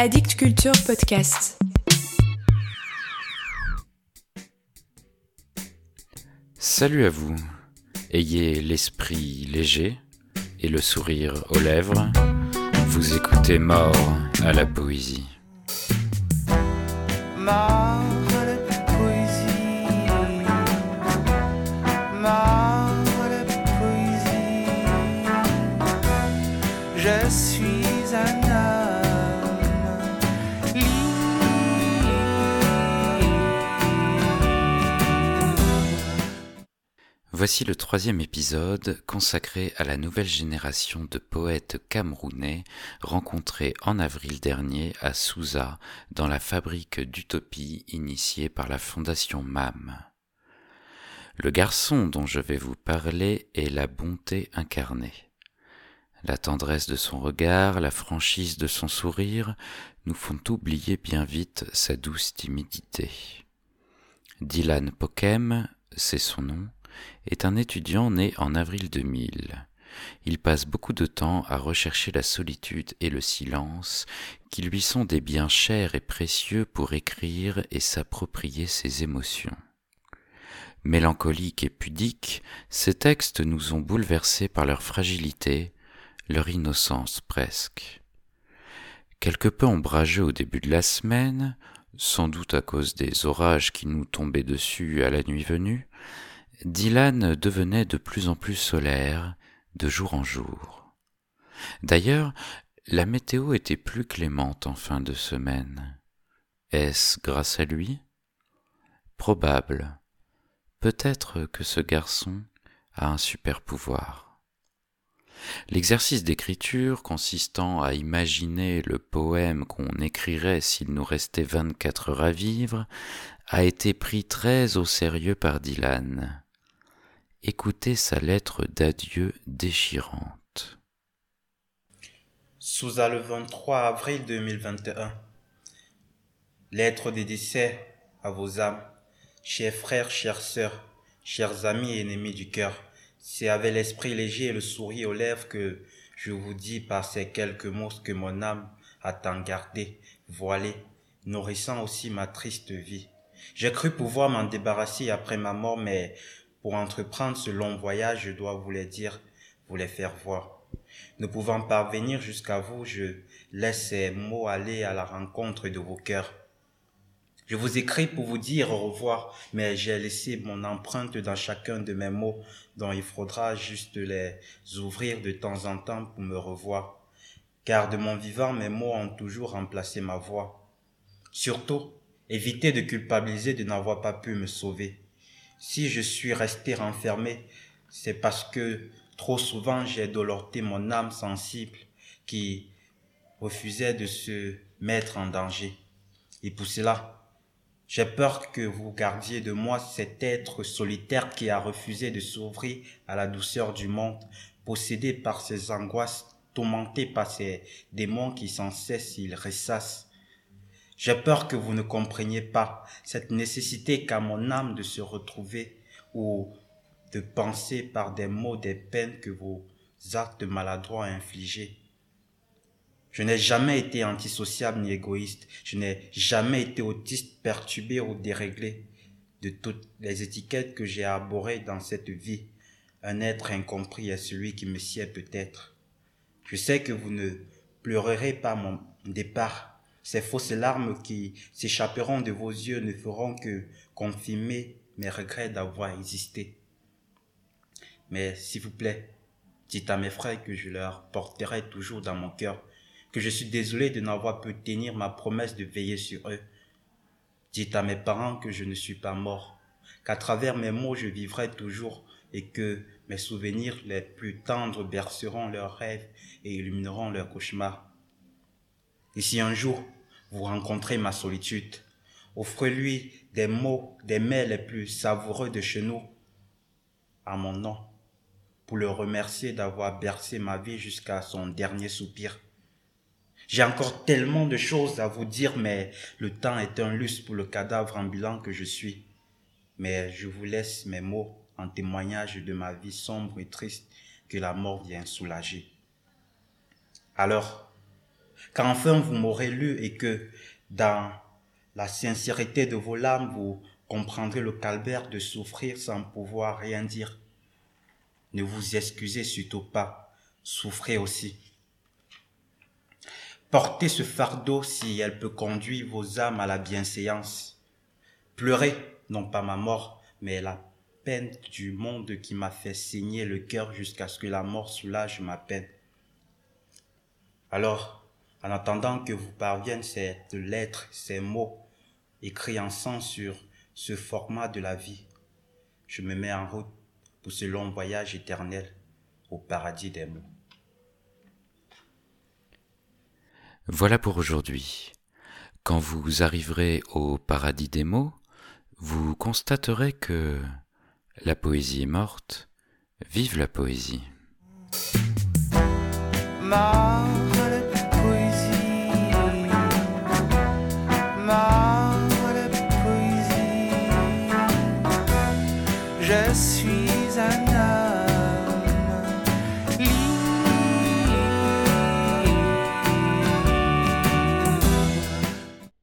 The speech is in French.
Addict Culture Podcast. Salut à vous. Ayez l'esprit léger et le sourire aux lèvres. Vous écoutez Mort à la poésie. Voici le troisième épisode consacré à la nouvelle génération de poètes camerounais rencontrés en avril dernier à Souza dans la fabrique d'utopie initiée par la fondation MAM. Le garçon dont je vais vous parler est la bonté incarnée. La tendresse de son regard, la franchise de son sourire nous font oublier bien vite sa douce timidité. Dylan Pokem, c'est son nom, est un étudiant né en avril 2000. Il passe beaucoup de temps à rechercher la solitude et le silence, qui lui sont des biens chers et précieux pour écrire et s'approprier ses émotions. Mélancoliques et pudiques, ces textes nous ont bouleversés par leur fragilité, leur innocence presque. Quelque peu ombrageux au début de la semaine, sans doute à cause des orages qui nous tombaient dessus à la nuit venue, Dylan devenait de plus en plus solaire de jour en jour. D'ailleurs, la météo était plus clémente en fin de semaine. Est-ce grâce à lui? Probable. Peut-être que ce garçon a un super pouvoir. L'exercice d'écriture consistant à imaginer le poème qu'on écrirait s'il nous restait 24 heures à vivre a été pris très au sérieux par Dylan écoutez sa lettre d'adieu déchirante. Souza le 23 avril 2021. Lettre de décès à vos âmes, chers frères, chères sœurs, chers amis et ennemis du cœur. C'est avec l'esprit léger et le sourire aux lèvres que je vous dis par ces quelques mots que mon âme a tant gardé, voilé, nourrissant aussi ma triste vie. J'ai cru pouvoir m'en débarrasser après ma mort, mais pour entreprendre ce long voyage, je dois vous les dire, vous les faire voir. Ne pouvant parvenir jusqu'à vous, je laisse ces mots aller à la rencontre de vos cœurs. Je vous écris pour vous dire au revoir, mais j'ai laissé mon empreinte dans chacun de mes mots, dont il faudra juste les ouvrir de temps en temps pour me revoir. Car de mon vivant, mes mots ont toujours remplacé ma voix. Surtout, évitez de culpabiliser de n'avoir pas pu me sauver. Si je suis resté renfermé, c'est parce que trop souvent j'ai dolorté mon âme sensible qui refusait de se mettre en danger. Et pour cela, j'ai peur que vous gardiez de moi cet être solitaire qui a refusé de s'ouvrir à la douceur du monde, possédé par ses angoisses, tourmenté par ses démons qui sans cesse il ressassent j'ai peur que vous ne compreniez pas cette nécessité qu'a mon âme de se retrouver ou de penser par des mots des peines que vos actes maladroits infligés. Je n'ai jamais été antisociable ni égoïste. Je n'ai jamais été autiste, perturbé ou déréglé. De toutes les étiquettes que j'ai arborées dans cette vie, un être incompris est celui qui me sied peut-être. Je sais que vous ne pleurerez pas mon départ ces fausses larmes qui s'échapperont de vos yeux ne feront que confirmer mes regrets d'avoir existé. Mais s'il vous plaît, dites à mes frères que je leur porterai toujours dans mon cœur, que je suis désolé de n'avoir pu tenir ma promesse de veiller sur eux. Dites à mes parents que je ne suis pas mort, qu'à travers mes mots je vivrai toujours et que mes souvenirs les plus tendres berceront leurs rêves et illumineront leurs cauchemars. Et si un jour vous rencontrez ma solitude. Offrez-lui des mots, des mets les plus savoureux de chez nous, à mon nom, pour le remercier d'avoir bercé ma vie jusqu'à son dernier soupir. J'ai encore tellement de choses à vous dire, mais le temps est un luxe pour le cadavre ambulant que je suis. Mais je vous laisse mes mots en témoignage de ma vie sombre et triste que la mort vient soulager. Alors, qu'enfin vous m'aurez lu et que dans la sincérité de vos larmes, vous comprendrez le calvaire de souffrir sans pouvoir rien dire. Ne vous excusez surtout pas, souffrez aussi. Portez ce fardeau si elle peut conduire vos âmes à la bienséance. Pleurez, non pas ma mort, mais la peine du monde qui m'a fait saigner le cœur jusqu'à ce que la mort soulage ma peine. Alors, en attendant que vous parviennent cette lettre, ces mots, écrits en sang sur ce format de la vie, je me mets en route pour ce long voyage éternel au paradis des mots. Voilà pour aujourd'hui. Quand vous arriverez au paradis des mots, vous constaterez que la poésie est morte. Vive la poésie. Je suis un homme.